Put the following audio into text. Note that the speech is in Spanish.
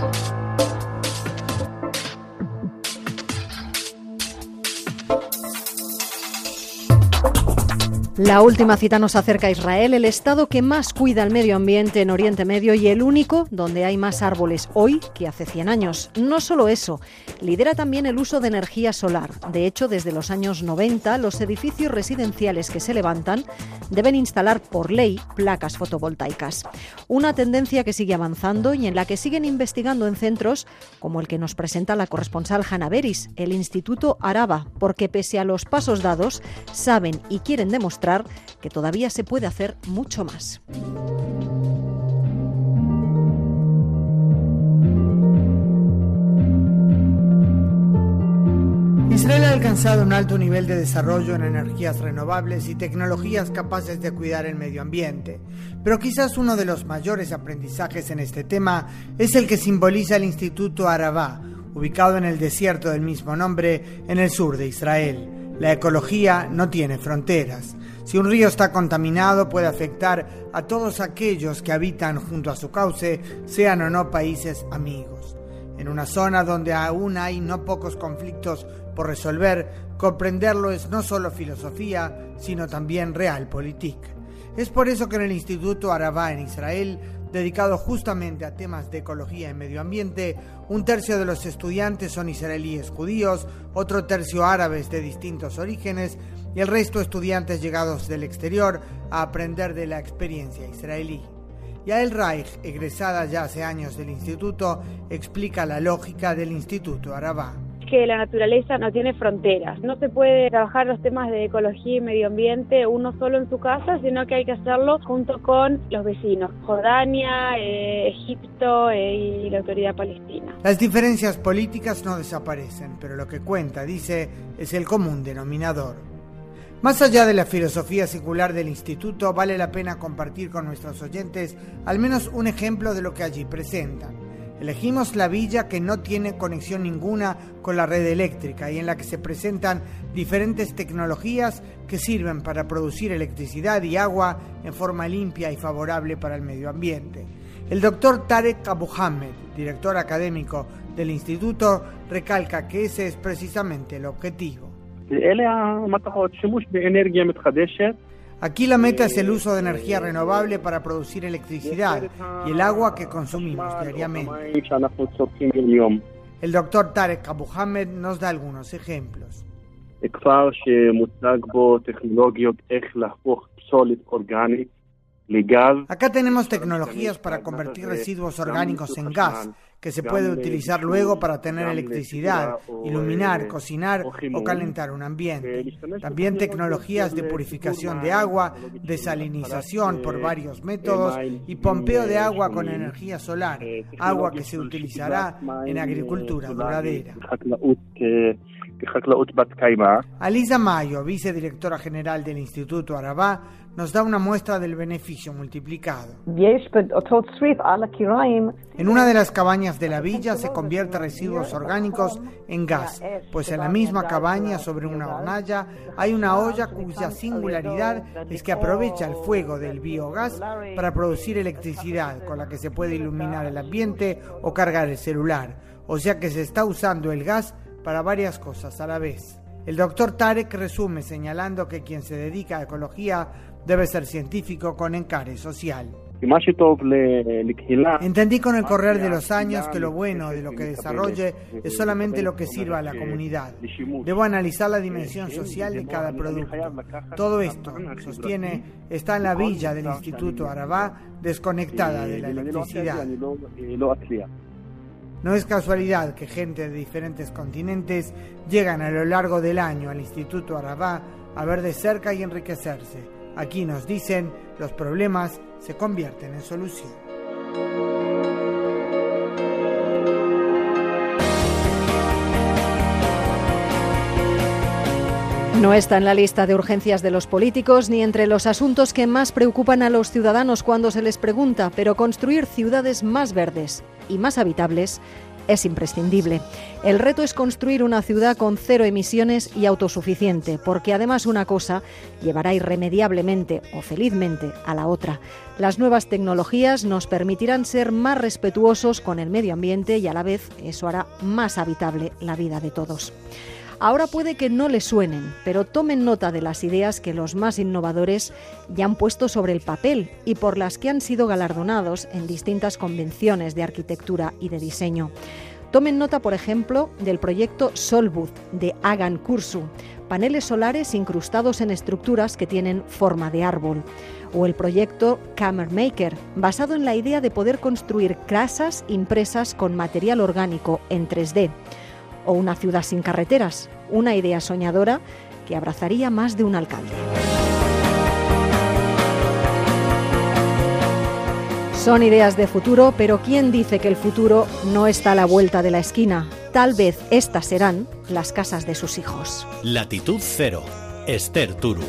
Bye. La última cita nos acerca a Israel, el estado que más cuida el medio ambiente en Oriente Medio y el único donde hay más árboles hoy que hace 100 años. No solo eso, lidera también el uso de energía solar. De hecho, desde los años 90, los edificios residenciales que se levantan deben instalar por ley placas fotovoltaicas. Una tendencia que sigue avanzando y en la que siguen investigando en centros como el que nos presenta la corresponsal Hanna Beris, el Instituto Araba, porque pese a los pasos dados, saben y quieren demostrar que todavía se puede hacer mucho más. Israel ha alcanzado un alto nivel de desarrollo en energías renovables y tecnologías capaces de cuidar el medio ambiente, pero quizás uno de los mayores aprendizajes en este tema es el que simboliza el Instituto Arabá, ubicado en el desierto del mismo nombre en el sur de Israel. La ecología no tiene fronteras. Si un río está contaminado puede afectar a todos aquellos que habitan junto a su cauce, sean o no países amigos. En una zona donde aún hay no pocos conflictos por resolver, comprenderlo es no solo filosofía, sino también realpolitik. Es por eso que en el Instituto Arabá en Israel dedicado justamente a temas de ecología y medio ambiente. Un tercio de los estudiantes son israelíes judíos, otro tercio árabes de distintos orígenes y el resto estudiantes llegados del exterior a aprender de la experiencia israelí. Yael Reich, egresada ya hace años del instituto, explica la lógica del Instituto Arabá que la naturaleza no tiene fronteras. No se puede trabajar los temas de ecología y medio ambiente uno solo en su casa, sino que hay que hacerlo junto con los vecinos, Jordania, eh, Egipto eh, y la autoridad palestina. Las diferencias políticas no desaparecen, pero lo que cuenta, dice, es el común denominador. Más allá de la filosofía secular del instituto, vale la pena compartir con nuestros oyentes al menos un ejemplo de lo que allí presentan. Elegimos la villa que no tiene conexión ninguna con la red eléctrica y en la que se presentan diferentes tecnologías que sirven para producir electricidad y agua en forma limpia y favorable para el medio ambiente. El doctor Tarek Abu director académico del instituto, recalca que ese es precisamente el objetivo. Aquí la meta es el uso de energía renovable para producir electricidad y el agua que consumimos diariamente. El doctor Tarek Abu nos da algunos ejemplos. Acá tenemos tecnologías para convertir residuos orgánicos en gas, que se puede utilizar luego para tener electricidad, iluminar, cocinar o calentar un ambiente. También tecnologías de purificación de agua, desalinización por varios métodos y pompeo de agua con energía solar, agua que se utilizará en agricultura duradera. Alisa Mayo, vicedirectora general del Instituto Arabá, nos da una muestra del beneficio multiplicado. En una de las cabañas de la villa se convierte residuos orgánicos en gas, pues en la misma cabaña sobre una hornalla hay una olla cuya singularidad es que aprovecha el fuego del biogás para producir electricidad con la que se puede iluminar el ambiente o cargar el celular. O sea que se está usando el gas para varias cosas a la vez. El doctor Tarek resume señalando que quien se dedica a ecología debe ser científico con encare social. Entendí con el correr de los años que lo bueno de lo que desarrolle es solamente lo que sirva a la comunidad. Debo analizar la dimensión social de cada producto. Todo esto, sostiene, está en la villa del Instituto Arabá, desconectada de la electricidad. No es casualidad que gente de diferentes continentes llegan a lo largo del año al Instituto Arabá a ver de cerca y enriquecerse. Aquí nos dicen, los problemas se convierten en solución. No está en la lista de urgencias de los políticos ni entre los asuntos que más preocupan a los ciudadanos cuando se les pregunta, pero construir ciudades más verdes y más habitables es imprescindible. El reto es construir una ciudad con cero emisiones y autosuficiente, porque además una cosa llevará irremediablemente o felizmente a la otra. Las nuevas tecnologías nos permitirán ser más respetuosos con el medio ambiente y a la vez eso hará más habitable la vida de todos. Ahora puede que no les suenen, pero tomen nota de las ideas que los más innovadores ya han puesto sobre el papel y por las que han sido galardonados en distintas convenciones de arquitectura y de diseño. Tomen nota, por ejemplo, del proyecto Solbud de Agan Kursu, paneles solares incrustados en estructuras que tienen forma de árbol, o el proyecto Camera Maker, basado en la idea de poder construir casas impresas con material orgánico en 3D o una ciudad sin carreteras, una idea soñadora que abrazaría más de un alcalde. Son ideas de futuro, pero ¿quién dice que el futuro no está a la vuelta de la esquina? Tal vez estas serán las casas de sus hijos. Latitud Cero, Esther Turu.